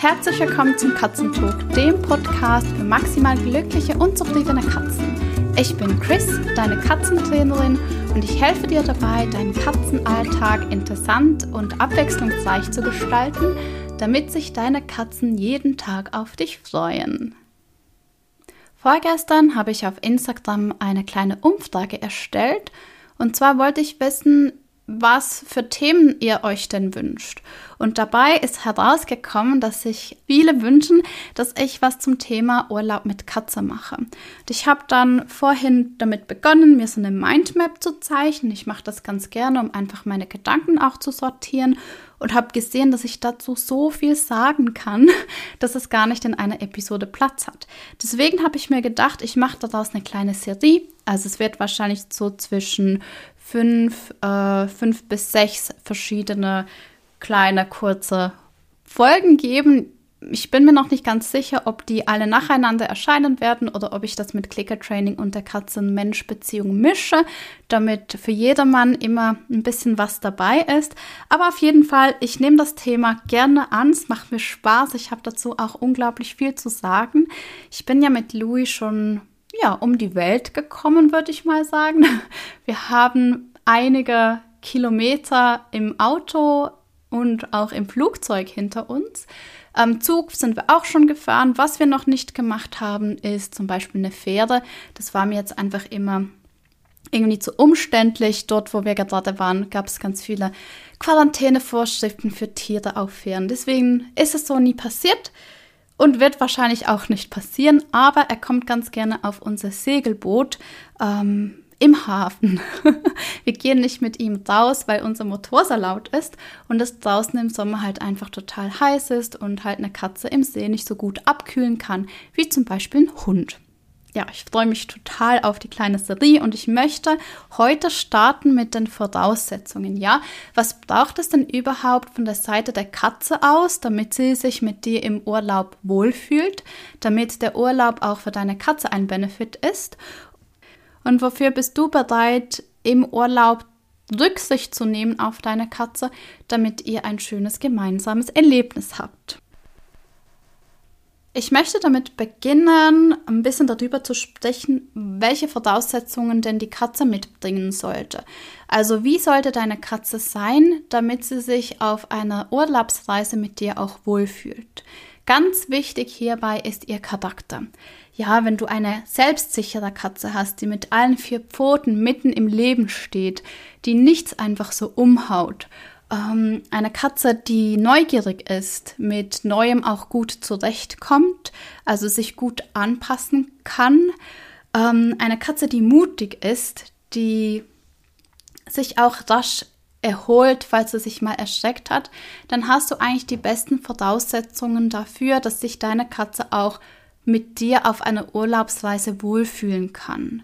Herzlich willkommen zum Katzentalk, dem Podcast für maximal glückliche und zufriedene Katzen. Ich bin Chris, deine Katzentrainerin und ich helfe dir dabei, deinen Katzenalltag interessant und abwechslungsreich zu gestalten, damit sich deine Katzen jeden Tag auf dich freuen. Vorgestern habe ich auf Instagram eine kleine Umfrage erstellt und zwar wollte ich wissen, was für Themen ihr euch denn wünscht. Und dabei ist herausgekommen, dass sich viele wünschen, dass ich was zum Thema Urlaub mit Katze mache. Und ich habe dann vorhin damit begonnen, mir so eine Mindmap zu zeichnen. Ich mache das ganz gerne, um einfach meine Gedanken auch zu sortieren und habe gesehen, dass ich dazu so viel sagen kann, dass es gar nicht in einer Episode Platz hat. Deswegen habe ich mir gedacht, ich mache daraus eine kleine Serie. Also es wird wahrscheinlich so zwischen fünf, äh, fünf bis sechs verschiedene kleine, kurze Folgen geben. Ich bin mir noch nicht ganz sicher, ob die alle nacheinander erscheinen werden oder ob ich das mit Clicker Training und der Katzen-Mensch-Beziehung mische, damit für jedermann immer ein bisschen was dabei ist. Aber auf jeden Fall, ich nehme das Thema gerne an. Es macht mir Spaß. Ich habe dazu auch unglaublich viel zu sagen. Ich bin ja mit Louis schon ja, um die Welt gekommen, würde ich mal sagen. Wir haben einige Kilometer im Auto und auch im Flugzeug hinter uns. Am Zug sind wir auch schon gefahren. Was wir noch nicht gemacht haben, ist zum Beispiel eine Fähre. Das war mir jetzt einfach immer irgendwie zu umständlich. Dort, wo wir gerade waren, gab es ganz viele Quarantänevorschriften für Tiere auf Fähren. Deswegen ist es so nie passiert und wird wahrscheinlich auch nicht passieren, aber er kommt ganz gerne auf unser Segelboot ähm, im Hafen. wir gehen nicht mit ihm raus, weil unser Motor so laut ist und es draußen im Sommer halt einfach total heiß ist und halt eine Katze im See nicht so gut abkühlen kann, wie zum Beispiel ein Hund ja, ich freue mich total auf die kleine Serie und ich möchte heute starten mit den Voraussetzungen. Ja, was braucht es denn überhaupt von der Seite der Katze aus, damit sie sich mit dir im Urlaub wohlfühlt, damit der Urlaub auch für deine Katze ein Benefit ist? Und wofür bist du bereit, im Urlaub Rücksicht zu nehmen auf deine Katze, damit ihr ein schönes gemeinsames Erlebnis habt? Ich möchte damit beginnen, ein bisschen darüber zu sprechen, welche Voraussetzungen denn die Katze mitbringen sollte. Also wie sollte deine Katze sein, damit sie sich auf einer Urlaubsreise mit dir auch wohlfühlt. Ganz wichtig hierbei ist ihr Charakter. Ja, wenn du eine selbstsichere Katze hast, die mit allen vier Pfoten mitten im Leben steht, die nichts einfach so umhaut ähm, eine Katze, die neugierig ist, mit Neuem auch gut zurechtkommt, also sich gut anpassen kann. Ähm, eine Katze, die mutig ist, die sich auch rasch erholt, falls sie sich mal erschreckt hat, dann hast du eigentlich die besten Voraussetzungen dafür, dass sich deine Katze auch mit dir auf einer Urlaubsweise wohlfühlen kann.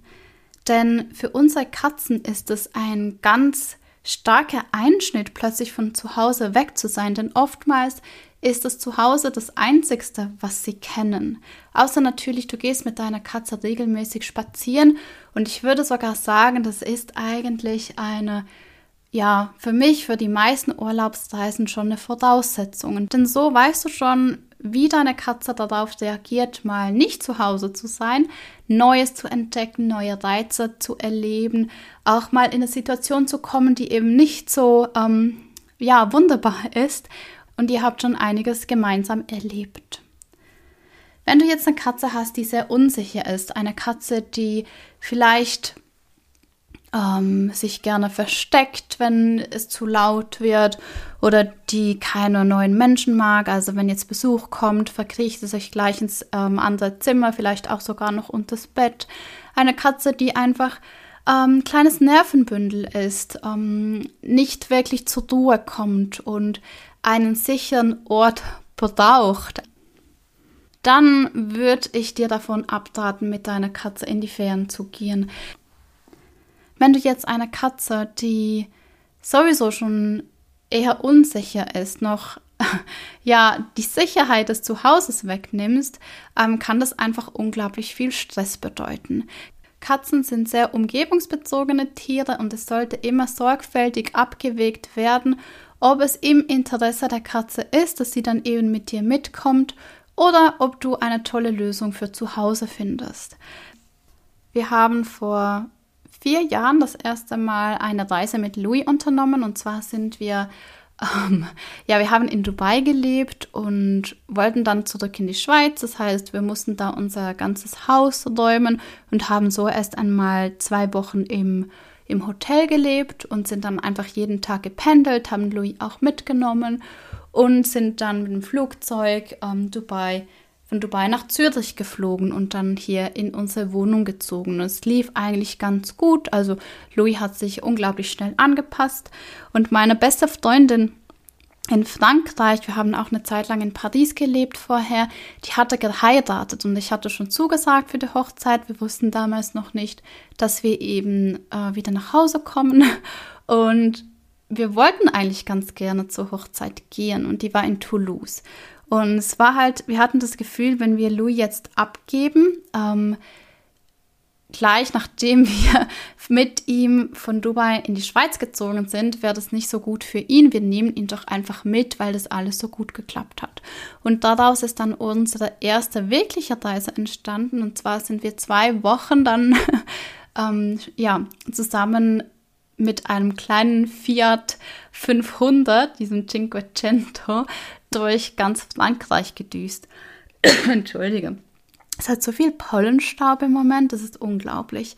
Denn für unsere Katzen ist es ein ganz starker Einschnitt, plötzlich von zu Hause weg zu sein, denn oftmals ist das Zuhause das Einzigste, was sie kennen. Außer natürlich, du gehst mit deiner Katze regelmäßig spazieren und ich würde sogar sagen, das ist eigentlich eine, ja, für mich, für die meisten Urlaubsreisen schon eine Voraussetzung. Denn so weißt du schon, wie deine Katze darauf reagiert, mal nicht zu Hause zu sein, Neues zu entdecken, neue Reize zu erleben, auch mal in eine Situation zu kommen, die eben nicht so ähm, ja wunderbar ist. Und ihr habt schon einiges gemeinsam erlebt. Wenn du jetzt eine Katze hast, die sehr unsicher ist, eine Katze, die vielleicht ähm, sich gerne versteckt, wenn es zu laut wird oder die keine neuen Menschen mag. Also wenn jetzt Besuch kommt, verkriecht sie sich gleich ins ähm, andere Zimmer, vielleicht auch sogar noch unter das Bett. Eine Katze, die einfach ähm, kleines Nervenbündel ist, ähm, nicht wirklich zur Ruhe kommt und einen sicheren Ort braucht, dann würde ich dir davon abraten, mit deiner Katze in die Ferien zu gehen. Wenn du jetzt eine Katze, die sowieso schon eher unsicher ist, noch ja die Sicherheit des Zuhauses wegnimmst, ähm, kann das einfach unglaublich viel Stress bedeuten. Katzen sind sehr umgebungsbezogene Tiere und es sollte immer sorgfältig abgewegt werden, ob es im Interesse der Katze ist, dass sie dann eben mit dir mitkommt oder ob du eine tolle Lösung für zu Hause findest. Wir haben vor vier Jahren das erste Mal eine Reise mit Louis unternommen und zwar sind wir ähm, ja, wir haben in Dubai gelebt und wollten dann zurück in die Schweiz. Das heißt, wir mussten da unser ganzes Haus räumen und haben so erst einmal zwei Wochen im, im Hotel gelebt und sind dann einfach jeden Tag gependelt, haben Louis auch mitgenommen und sind dann mit dem Flugzeug ähm, Dubai von Dubai nach Zürich geflogen und dann hier in unsere Wohnung gezogen. Es lief eigentlich ganz gut. Also Louis hat sich unglaublich schnell angepasst. Und meine beste Freundin in Frankreich, wir haben auch eine Zeit lang in Paris gelebt vorher, die hatte geheiratet und ich hatte schon zugesagt für die Hochzeit. Wir wussten damals noch nicht, dass wir eben äh, wieder nach Hause kommen. Und wir wollten eigentlich ganz gerne zur Hochzeit gehen und die war in Toulouse. Und es war halt, wir hatten das Gefühl, wenn wir Louis jetzt abgeben, ähm, gleich nachdem wir mit ihm von Dubai in die Schweiz gezogen sind, wäre das nicht so gut für ihn. Wir nehmen ihn doch einfach mit, weil das alles so gut geklappt hat. Und daraus ist dann unsere erste wirkliche Reise entstanden. Und zwar sind wir zwei Wochen dann ähm, ja, zusammen mit einem kleinen Fiat 500, diesem Cinquecento, durch ganz Frankreich gedüst. Entschuldige. Es hat so viel Pollenstaub im Moment, das ist unglaublich.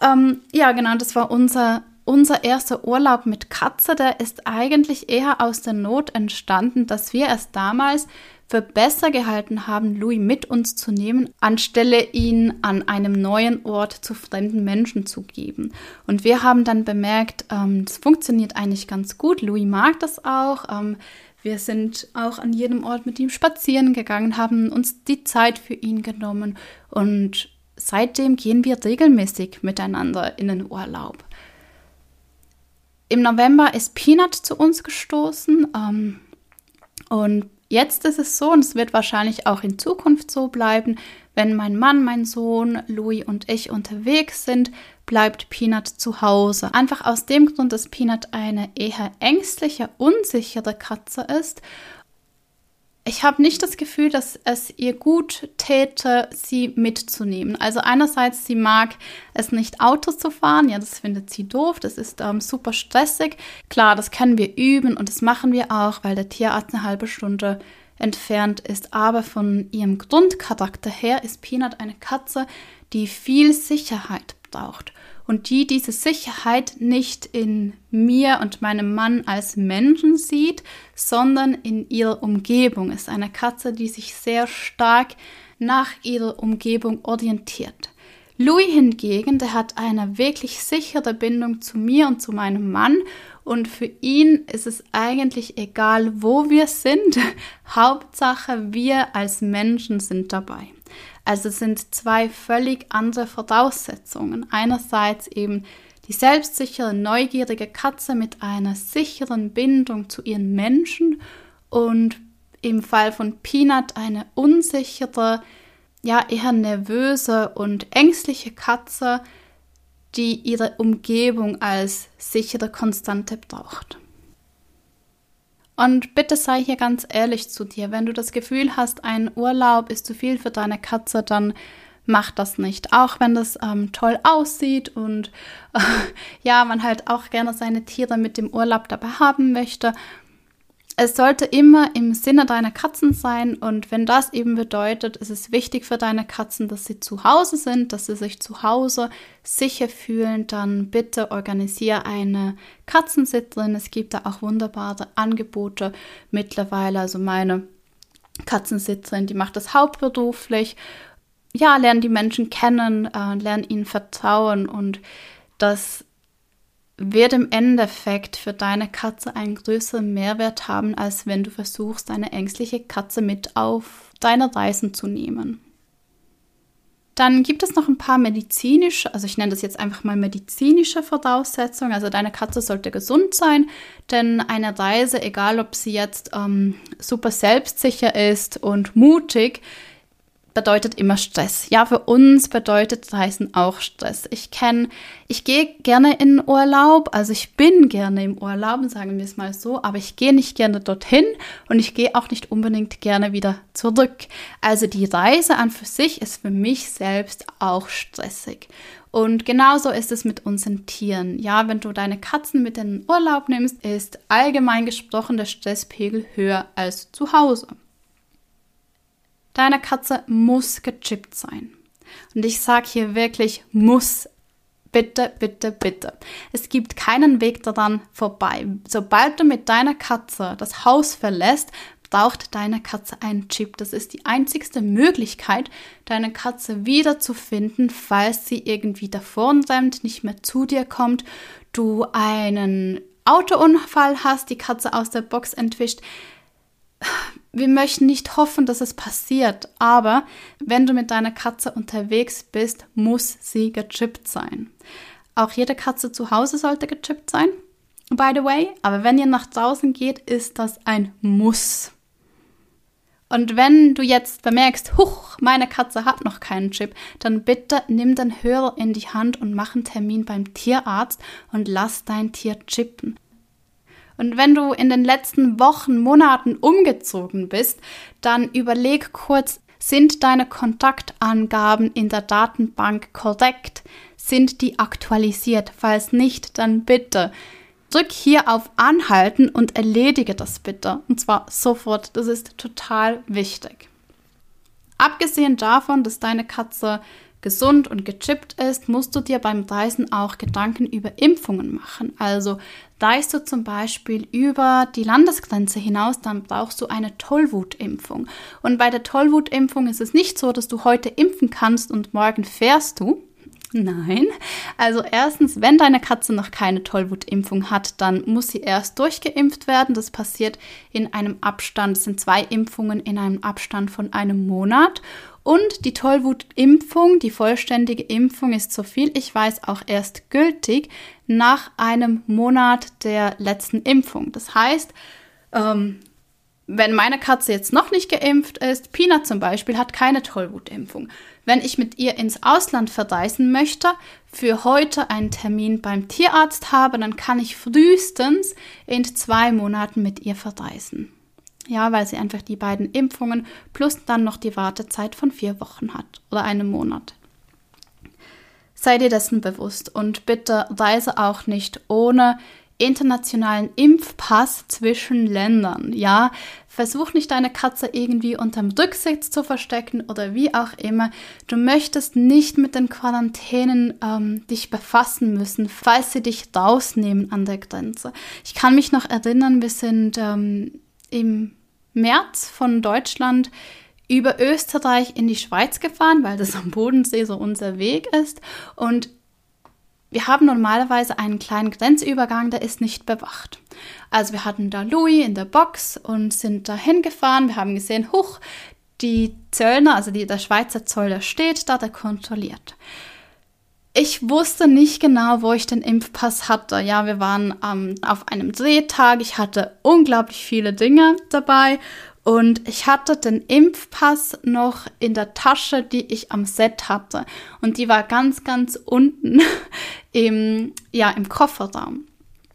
Ähm, ja, genau, das war unser, unser erster Urlaub mit Katze. Der ist eigentlich eher aus der Not entstanden, dass wir erst damals für besser gehalten haben, Louis mit uns zu nehmen, anstelle ihn an einem neuen Ort zu fremden Menschen zu geben. Und wir haben dann bemerkt, ähm, das funktioniert eigentlich ganz gut. Louis mag das auch. Ähm, wir sind auch an jedem Ort mit ihm spazieren gegangen, haben uns die Zeit für ihn genommen und seitdem gehen wir regelmäßig miteinander in den Urlaub. Im November ist Peanut zu uns gestoßen ähm, und jetzt ist es so, und es wird wahrscheinlich auch in Zukunft so bleiben, wenn mein Mann, mein Sohn, Louis und ich unterwegs sind, bleibt Peanut zu Hause. Einfach aus dem Grund, dass Peanut eine eher ängstliche, unsichere Katze ist. Ich habe nicht das Gefühl, dass es ihr gut täte, sie mitzunehmen. Also einerseits, sie mag es nicht, Auto zu fahren. Ja, das findet sie doof. Das ist ähm, super stressig. Klar, das können wir üben und das machen wir auch, weil der Tierarzt eine halbe Stunde entfernt ist. Aber von ihrem Grundcharakter her ist Peanut eine Katze, die viel Sicherheit braucht und die diese Sicherheit nicht in mir und meinem Mann als Menschen sieht, sondern in ihrer Umgebung. Ist eine Katze, die sich sehr stark nach ihrer Umgebung orientiert. Louis hingegen, der hat eine wirklich sichere Bindung zu mir und zu meinem Mann und für ihn ist es eigentlich egal, wo wir sind. Hauptsache, wir als Menschen sind dabei. Also es sind zwei völlig andere Voraussetzungen. Einerseits eben die selbstsichere, neugierige Katze mit einer sicheren Bindung zu ihren Menschen und im Fall von Peanut eine unsichere, ja eher nervöse und ängstliche Katze, die ihre Umgebung als sichere Konstante braucht. Und bitte sei hier ganz ehrlich zu dir. Wenn du das Gefühl hast, ein Urlaub ist zu viel für deine Katze, dann mach das nicht. Auch wenn das ähm, toll aussieht und äh, ja, man halt auch gerne seine Tiere mit dem Urlaub dabei haben möchte. Es sollte immer im Sinne deiner Katzen sein und wenn das eben bedeutet, ist es wichtig für deine Katzen, dass sie zu Hause sind, dass sie sich zu Hause sicher fühlen, dann bitte organisiere eine Katzensitterin. Es gibt da auch wunderbare Angebote mittlerweile. Also meine Katzensitterin, die macht das hauptberuflich. Ja, lernen die Menschen kennen, äh, lernen ihnen vertrauen und das wird im Endeffekt für deine Katze einen größeren Mehrwert haben, als wenn du versuchst, deine ängstliche Katze mit auf deine Reisen zu nehmen. Dann gibt es noch ein paar medizinische, also ich nenne das jetzt einfach mal medizinische Voraussetzungen. Also deine Katze sollte gesund sein, denn eine Reise, egal ob sie jetzt ähm, super selbstsicher ist und mutig, bedeutet immer Stress. Ja, für uns bedeutet Reisen auch Stress. Ich kenne, ich gehe gerne in Urlaub, also ich bin gerne im Urlaub, sagen wir es mal so, aber ich gehe nicht gerne dorthin und ich gehe auch nicht unbedingt gerne wieder zurück. Also die Reise an für sich ist für mich selbst auch stressig. Und genauso ist es mit unseren Tieren. Ja, wenn du deine Katzen mit in den Urlaub nimmst, ist allgemein gesprochen der Stresspegel höher als zu Hause. Deine Katze muss gechippt sein. Und ich sage hier wirklich muss. Bitte, bitte, bitte. Es gibt keinen Weg daran vorbei. Sobald du mit deiner Katze das Haus verlässt, braucht deine Katze einen Chip. Das ist die einzigste Möglichkeit, deine Katze wiederzufinden, falls sie irgendwie davon rennt, nicht mehr zu dir kommt, du einen Autounfall hast, die Katze aus der Box entwischt wir möchten nicht hoffen, dass es passiert, aber wenn du mit deiner Katze unterwegs bist, muss sie gechippt sein. Auch jede Katze zu Hause sollte gechippt sein, by the way, aber wenn ihr nach draußen geht, ist das ein Muss. Und wenn du jetzt bemerkst, huch, meine Katze hat noch keinen Chip, dann bitte nimm den Hörer in die Hand und mach einen Termin beim Tierarzt und lass dein Tier chippen. Und wenn du in den letzten Wochen, Monaten umgezogen bist, dann überleg kurz, sind deine Kontaktangaben in der Datenbank korrekt? Sind die aktualisiert? Falls nicht, dann bitte drück hier auf Anhalten und erledige das bitte. Und zwar sofort. Das ist total wichtig. Abgesehen davon, dass deine Katze gesund und gechippt ist, musst du dir beim Reisen auch Gedanken über Impfungen machen. Also reist du zum Beispiel über die Landesgrenze hinaus, dann brauchst du eine Tollwutimpfung. Und bei der Tollwutimpfung ist es nicht so, dass du heute impfen kannst und morgen fährst du, Nein. Also erstens, wenn deine Katze noch keine Tollwutimpfung hat, dann muss sie erst durchgeimpft werden. Das passiert in einem Abstand, es sind zwei Impfungen in einem Abstand von einem Monat. Und die Tollwutimpfung, die vollständige Impfung ist, so viel ich weiß, auch erst gültig nach einem Monat der letzten Impfung. Das heißt, ähm, wenn meine Katze jetzt noch nicht geimpft ist, Pina zum Beispiel hat keine Tollwutimpfung. Wenn ich mit ihr ins Ausland verreisen möchte, für heute einen Termin beim Tierarzt habe, dann kann ich frühestens in zwei Monaten mit ihr verreisen. Ja, weil sie einfach die beiden Impfungen plus dann noch die Wartezeit von vier Wochen hat oder einem Monat. Sei dir dessen bewusst und bitte reise auch nicht ohne internationalen Impfpass zwischen Ländern. Ja, versuch nicht deine Katze irgendwie unterm Rücksitz zu verstecken oder wie auch immer. Du möchtest nicht mit den Quarantänen ähm, dich befassen müssen, falls sie dich rausnehmen an der Grenze. Ich kann mich noch erinnern, wir sind ähm, im März von Deutschland über Österreich in die Schweiz gefahren, weil das am Bodensee so unser Weg ist. Und wir haben normalerweise einen kleinen Grenzübergang, der ist nicht bewacht. Also wir hatten da Louis in der Box und sind da hingefahren. Wir haben gesehen, huch, die Zöllner, also die, der Schweizer Zoll, der steht da, der kontrolliert. Ich wusste nicht genau, wo ich den Impfpass hatte. Ja, wir waren ähm, auf einem Drehtag. Ich hatte unglaublich viele Dinge dabei und ich hatte den Impfpass noch in der Tasche, die ich am Set hatte. Und die war ganz, ganz unten im, ja, im Kofferraum.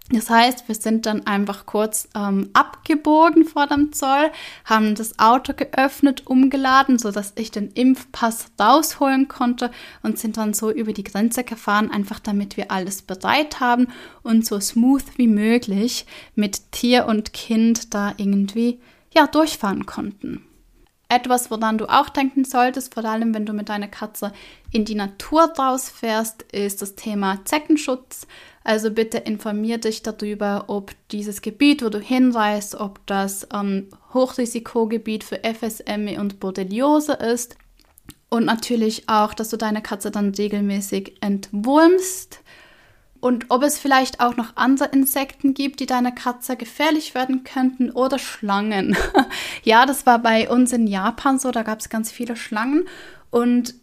Das heißt, wir sind dann einfach kurz ähm, abgebogen vor dem Zoll, haben das Auto geöffnet, umgeladen, sodass ich den Impfpass rausholen konnte und sind dann so über die Grenze gefahren, einfach damit wir alles bereit haben und so smooth wie möglich mit Tier und Kind da irgendwie ja, durchfahren konnten. Etwas, woran du auch denken solltest, vor allem wenn du mit deiner Katze in die Natur rausfährst, ist das Thema Zeckenschutz. Also bitte informier dich darüber, ob dieses Gebiet, wo du hinreist, ob das ähm, Hochrisikogebiet für FSME und Borreliose ist. Und natürlich auch, dass du deine Katze dann regelmäßig entwurmst und ob es vielleicht auch noch andere Insekten gibt, die deiner Katze gefährlich werden könnten oder Schlangen. ja, das war bei uns in Japan so, da gab es ganz viele Schlangen und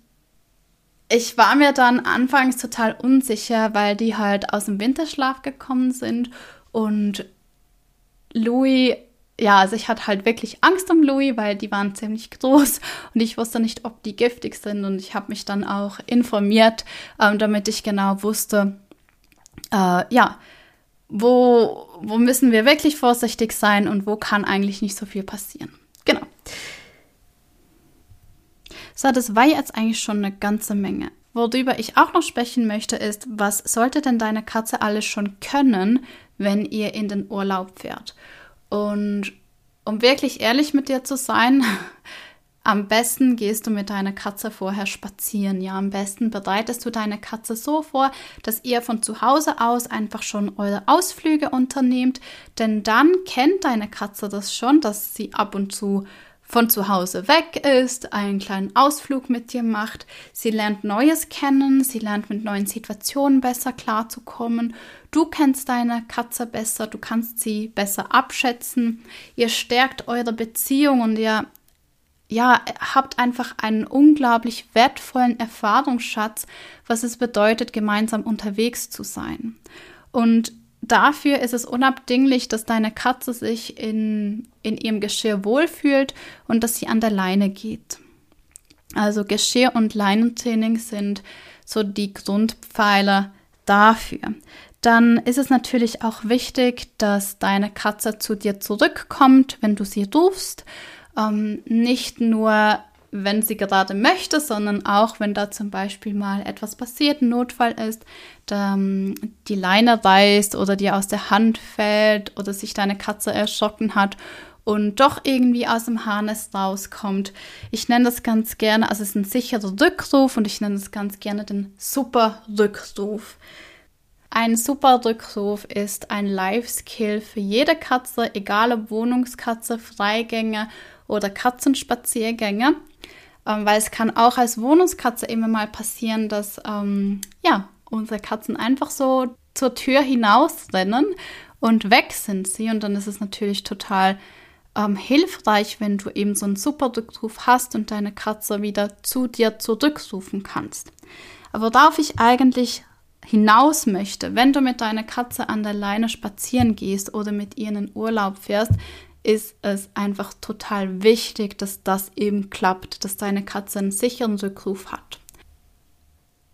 ich war mir dann anfangs total unsicher, weil die halt aus dem Winterschlaf gekommen sind und Louis ja, also ich hatte halt wirklich Angst um Louis, weil die waren ziemlich groß und ich wusste nicht, ob die giftig sind. Und ich habe mich dann auch informiert, ähm, damit ich genau wusste, äh, ja, wo, wo müssen wir wirklich vorsichtig sein und wo kann eigentlich nicht so viel passieren. Genau. So, das war jetzt eigentlich schon eine ganze Menge. Worüber ich auch noch sprechen möchte, ist, was sollte denn deine Katze alles schon können, wenn ihr in den Urlaub fährt? Und um wirklich ehrlich mit dir zu sein, am besten gehst du mit deiner Katze vorher spazieren. Ja, am besten bereitest du deine Katze so vor, dass ihr von zu Hause aus einfach schon eure Ausflüge unternehmt. Denn dann kennt deine Katze das schon, dass sie ab und zu von zu Hause weg ist, einen kleinen Ausflug mit dir macht. Sie lernt Neues kennen, sie lernt mit neuen Situationen besser klarzukommen. Du kennst deine Katze besser, du kannst sie besser abschätzen. Ihr stärkt eure Beziehung und ihr ja, habt einfach einen unglaublich wertvollen Erfahrungsschatz, was es bedeutet, gemeinsam unterwegs zu sein. Und dafür ist es unabdinglich, dass deine Katze sich in, in ihrem Geschirr wohlfühlt und dass sie an der Leine geht. Also Geschirr- und Leinentraining sind so die Grundpfeiler dafür. Dann ist es natürlich auch wichtig, dass deine Katze zu dir zurückkommt, wenn du sie rufst. Ähm, nicht nur wenn sie gerade möchte, sondern auch, wenn da zum Beispiel mal etwas passiert, ein Notfall ist, die Leine reißt oder dir aus der Hand fällt oder sich deine Katze erschrocken hat und doch irgendwie aus dem Harness rauskommt. Ich nenne das ganz gerne, also es ist ein sicherer Rückruf und ich nenne es ganz gerne den Super Rückruf. Ein super Rückruf ist ein Life-Skill für jede Katze, egal ob Wohnungskatze, Freigänge oder Katzenspaziergänge ähm, weil es kann auch als Wohnungskatze immer mal passieren, dass ähm, ja, unsere Katzen einfach so zur Tür hinausrennen und weg sind sie. Und dann ist es natürlich total ähm, hilfreich, wenn du eben so einen super Rückruf hast und deine Katze wieder zu dir zurückrufen kannst. Aber worauf ich eigentlich hinaus möchte, wenn du mit deiner Katze an der Leine spazieren gehst oder mit ihr in den Urlaub fährst, ist es einfach total wichtig, dass das eben klappt, dass deine Katze einen sicheren Rückruf hat.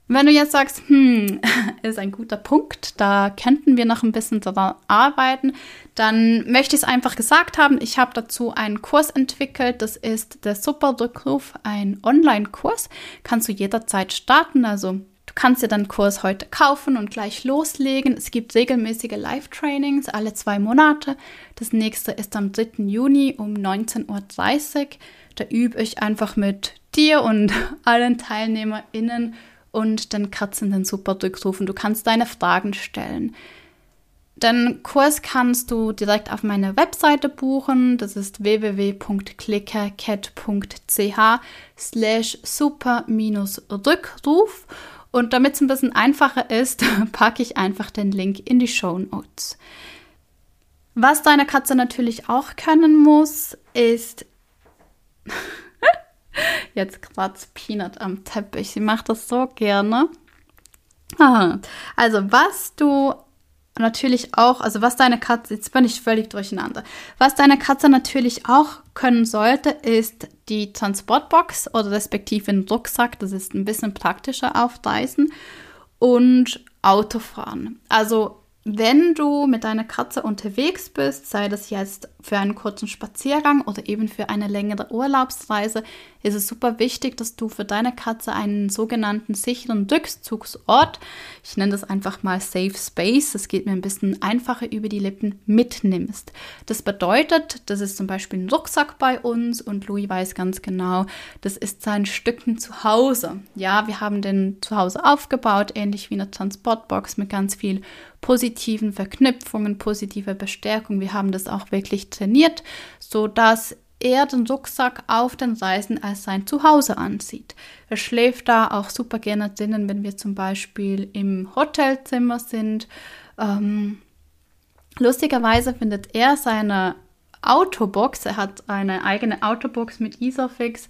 Wenn du jetzt sagst, hm, ist ein guter Punkt, da könnten wir noch ein bisschen daran arbeiten, dann möchte ich es einfach gesagt haben. Ich habe dazu einen Kurs entwickelt. Das ist der Super Rückruf, ein Online-Kurs. Kannst du jederzeit starten. Also kannst dir dann Kurs heute kaufen und gleich loslegen. Es gibt regelmäßige Live-Trainings alle zwei Monate. Das nächste ist am 3. Juni um 19.30 Uhr. Da übe ich einfach mit dir und allen TeilnehmerInnen und den Katzen den super Rückrufen. Du kannst deine Fragen stellen. Den Kurs kannst du direkt auf meiner Webseite buchen. Das ist www.clickercat.ch slash super-rückruf. Und damit es ein bisschen einfacher ist, packe ich einfach den Link in die Show Notes. Was deine Katze natürlich auch können muss, ist. Jetzt kratzt Peanut am Teppich. Sie macht das so gerne. Aha. Also, was du natürlich auch, also was deine Katze, jetzt bin ich völlig durcheinander, was deine Katze natürlich auch können sollte, ist die Transportbox oder respektive ein Rucksack, das ist ein bisschen praktischer auf Reisen und Autofahren. Also wenn du mit deiner Katze unterwegs bist, sei das jetzt für einen kurzen Spaziergang oder eben für eine längere Urlaubsreise, ist es super wichtig, dass du für deine Katze einen sogenannten sicheren Rückzugsort, ich nenne das einfach mal Safe Space, das geht mir ein bisschen einfacher über die Lippen, mitnimmst. Das bedeutet, das ist zum Beispiel ein Rucksack bei uns und Louis weiß ganz genau, das ist sein Stücken zu Hause. Ja, wir haben den zu Hause aufgebaut, ähnlich wie eine Transportbox mit ganz viel positiven Verknüpfungen, positive Bestärkung. Wir haben das auch wirklich trainiert, sodass er den Rucksack auf den Reisen als sein Zuhause ansieht. Er schläft da auch super gerne drinnen, wenn wir zum Beispiel im Hotelzimmer sind. Ähm, lustigerweise findet er seine Autobox, er hat eine eigene Autobox mit Isofix,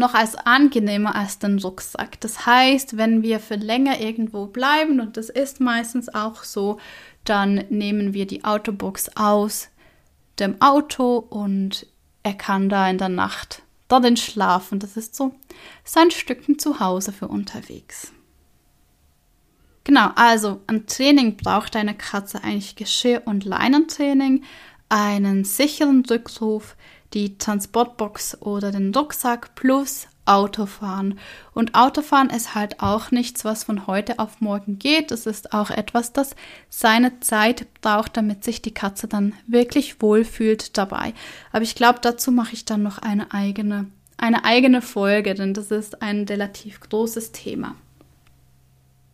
noch als angenehmer als den Rucksack. Das heißt, wenn wir für länger irgendwo bleiben, und das ist meistens auch so, dann nehmen wir die Autobox aus, dem Auto und er kann da in der Nacht darin schlafen. Das ist so sein Stücken zu Hause für unterwegs. Genau, also ein Training braucht eine Katze eigentlich Geschirr- und Leinentraining, einen sicheren Rückruf, die Transportbox oder den Rucksack plus Autofahren. Und Autofahren ist halt auch nichts, was von heute auf morgen geht. Es ist auch etwas, das seine Zeit braucht, damit sich die Katze dann wirklich wohlfühlt dabei. Aber ich glaube, dazu mache ich dann noch eine eigene, eine eigene Folge, denn das ist ein relativ großes Thema.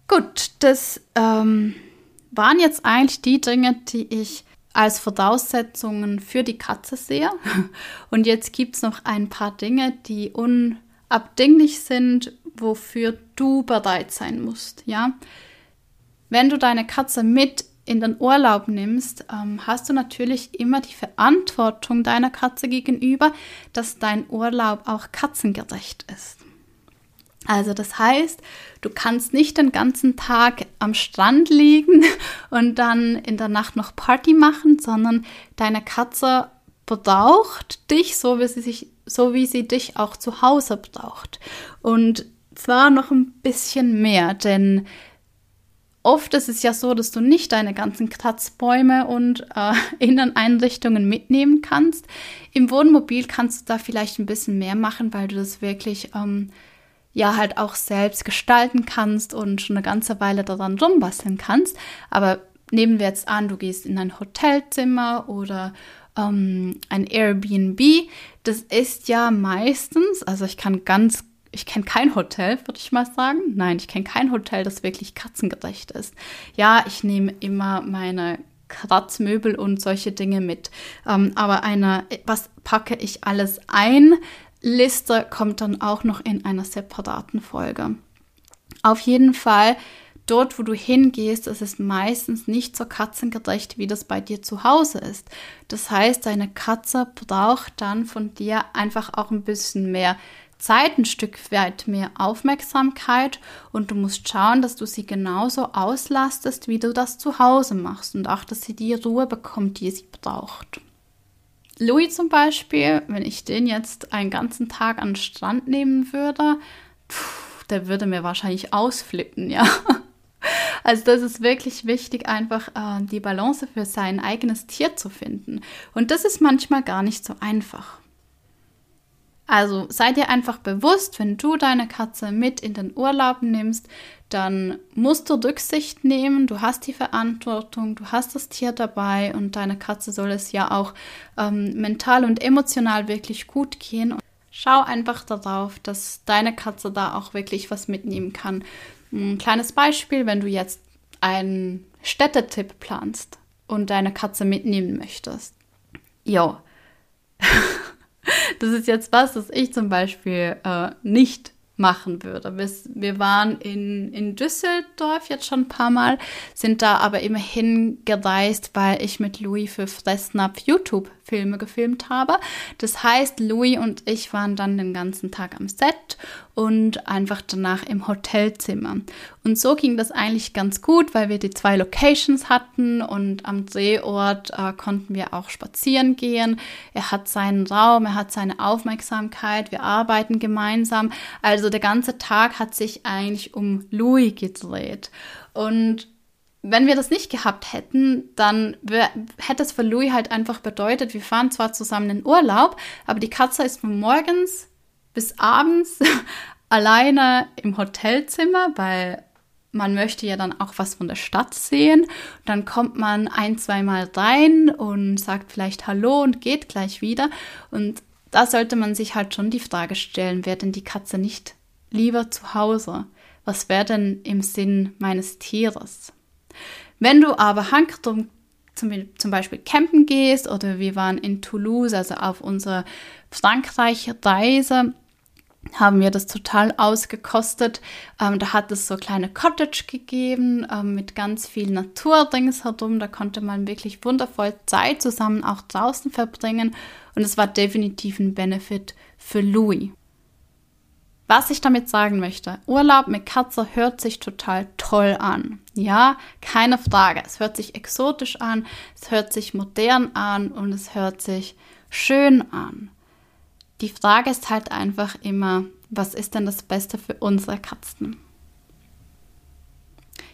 Gut, das ähm, waren jetzt eigentlich die Dinge, die ich als Voraussetzungen für die Katze sehe. Und jetzt gibt es noch ein paar Dinge, die unabdinglich sind, wofür du bereit sein musst. Ja, wenn du deine Katze mit in den Urlaub nimmst, ähm, hast du natürlich immer die Verantwortung deiner Katze gegenüber, dass dein Urlaub auch katzengerecht ist. Also das heißt, du kannst nicht den ganzen Tag am Strand liegen und dann in der Nacht noch Party machen, sondern deine Katze braucht dich, so wie sie sich, so wie sie dich auch zu Hause braucht. Und zwar noch ein bisschen mehr, denn oft ist es ja so, dass du nicht deine ganzen Kratzbäume und äh, Inneneinrichtungen mitnehmen kannst. Im Wohnmobil kannst du da vielleicht ein bisschen mehr machen, weil du das wirklich ähm, ja halt auch selbst gestalten kannst und schon eine ganze Weile daran rumbasteln kannst. Aber nehmen wir jetzt an, du gehst in ein Hotelzimmer oder ähm, ein Airbnb. Das ist ja meistens, also ich kann ganz ich kenne kein Hotel, würde ich mal sagen. Nein, ich kenne kein Hotel, das wirklich katzengerecht ist. Ja, ich nehme immer meine Kratzmöbel und solche Dinge mit. Ähm, aber eine, was packe ich alles ein? Liste kommt dann auch noch in einer separaten Folge. Auf jeden Fall, dort, wo du hingehst, ist es meistens nicht so katzengerecht, wie das bei dir zu Hause ist. Das heißt, deine Katze braucht dann von dir einfach auch ein bisschen mehr Zeit, ein Stück weit mehr Aufmerksamkeit und du musst schauen, dass du sie genauso auslastest, wie du das zu Hause machst und auch, dass sie die Ruhe bekommt, die sie braucht. Louis zum Beispiel, wenn ich den jetzt einen ganzen Tag an den Strand nehmen würde, pff, der würde mir wahrscheinlich ausflippen, ja. Also das ist wirklich wichtig, einfach äh, die Balance für sein eigenes Tier zu finden. Und das ist manchmal gar nicht so einfach. Also sei dir einfach bewusst, wenn du deine Katze mit in den Urlaub nimmst, dann musst du Rücksicht nehmen, du hast die Verantwortung, du hast das Tier dabei und deine Katze soll es ja auch ähm, mental und emotional wirklich gut gehen. Und schau einfach darauf, dass deine Katze da auch wirklich was mitnehmen kann. Ein kleines Beispiel, wenn du jetzt einen Städtetipp planst und deine Katze mitnehmen möchtest. Jo. Das ist jetzt was, das ich zum Beispiel äh, nicht machen würde. Wir waren in, in Düsseldorf jetzt schon ein paar Mal, sind da aber immerhin gereist, weil ich mit Louis für Fressnapf YouTube Filme gefilmt habe. Das heißt, Louis und ich waren dann den ganzen Tag am Set und einfach danach im Hotelzimmer. Und so ging das eigentlich ganz gut, weil wir die zwei Locations hatten und am Drehort äh, konnten wir auch spazieren gehen. Er hat seinen Raum, er hat seine Aufmerksamkeit, wir arbeiten gemeinsam. Also der ganze Tag hat sich eigentlich um Louis gedreht. Und wenn wir das nicht gehabt hätten, dann hätte es für Louis halt einfach bedeutet, wir fahren zwar zusammen in Urlaub, aber die Katze ist von morgens bis abends alleine im Hotelzimmer, weil man möchte ja dann auch was von der Stadt sehen. Dann kommt man ein, zweimal rein und sagt vielleicht Hallo und geht gleich wieder. Und da sollte man sich halt schon die Frage stellen, wäre denn die Katze nicht lieber zu Hause? Was wäre denn im Sinn meines Tieres? Wenn du aber Hankrum zum, zum Beispiel campen gehst oder wir waren in Toulouse, also auf unserer Frankreich-Reise, haben wir das total ausgekostet. Ähm, da hat es so kleine Cottage gegeben ähm, mit ganz viel Natur ringsherum. Da konnte man wirklich wundervoll Zeit zusammen auch draußen verbringen und es war definitiv ein Benefit für Louis. Was ich damit sagen möchte, Urlaub mit Katze hört sich total toll an. Ja, keine Frage. Es hört sich exotisch an, es hört sich modern an und es hört sich schön an. Die Frage ist halt einfach immer, was ist denn das Beste für unsere Katzen?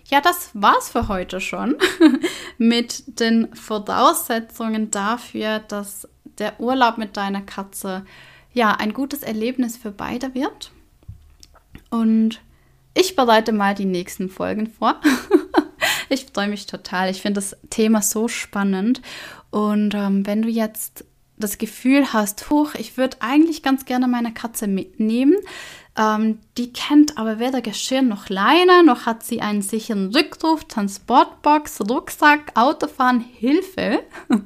Ja, das war's für heute schon mit den Voraussetzungen dafür, dass der Urlaub mit deiner Katze ja ein gutes Erlebnis für beide wird. Und ich bereite mal die nächsten Folgen vor. ich freue mich total. Ich finde das Thema so spannend. Und ähm, wenn du jetzt das Gefühl hast, huch, ich würde eigentlich ganz gerne meine Katze mitnehmen, ähm, die kennt aber weder Geschirr noch Leine, noch hat sie einen sicheren Rückruf, Transportbox, Rucksack, Autofahren, Hilfe.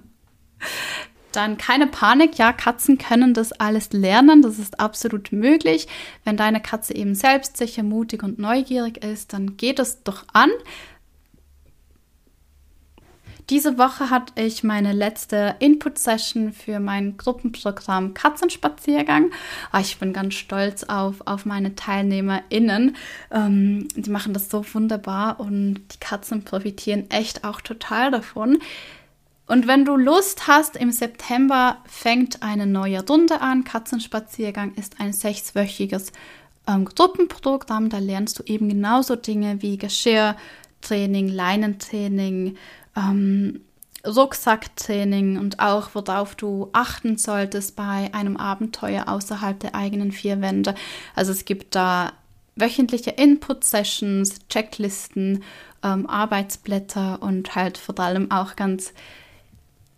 dann keine Panik. Ja, Katzen können das alles lernen. Das ist absolut möglich. Wenn deine Katze eben selbstsicher, mutig und neugierig ist, dann geht es doch an. Diese Woche hatte ich meine letzte Input-Session für mein Gruppenprogramm Katzenspaziergang. Oh, ich bin ganz stolz auf, auf meine TeilnehmerInnen. Ähm, die machen das so wunderbar und die Katzen profitieren echt auch total davon. Und wenn du Lust hast, im September fängt eine neue Runde an. Katzenspaziergang ist ein sechswöchiges ähm, Gruppenprogramm. Da lernst du eben genauso Dinge wie Geschirrtraining, Leinentraining, ähm, Rucksacktraining und auch worauf du achten solltest bei einem Abenteuer außerhalb der eigenen vier Wände. Also es gibt da wöchentliche Input-Sessions, Checklisten, ähm, Arbeitsblätter und halt vor allem auch ganz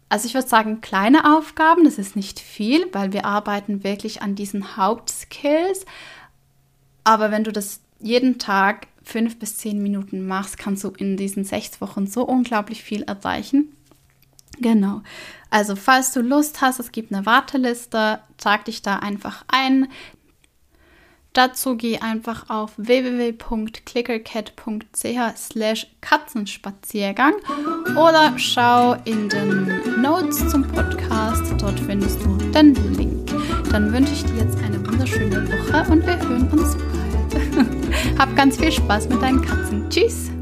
also ich würde sagen, kleine Aufgaben, das ist nicht viel, weil wir arbeiten wirklich an diesen Hauptskills. Aber wenn du das jeden Tag fünf bis zehn Minuten machst, kannst du in diesen sechs Wochen so unglaublich viel erreichen. Genau. Also falls du Lust hast, es gibt eine Warteliste, trag dich da einfach ein. Dazu geh einfach auf www.clickercat.ch Katzenspaziergang oder schau in den Notes zum Podcast. Dort findest du den Link. Dann wünsche ich dir jetzt eine wunderschöne Woche und wir hören uns bald. Hab ganz viel Spaß mit deinen Katzen. Tschüss!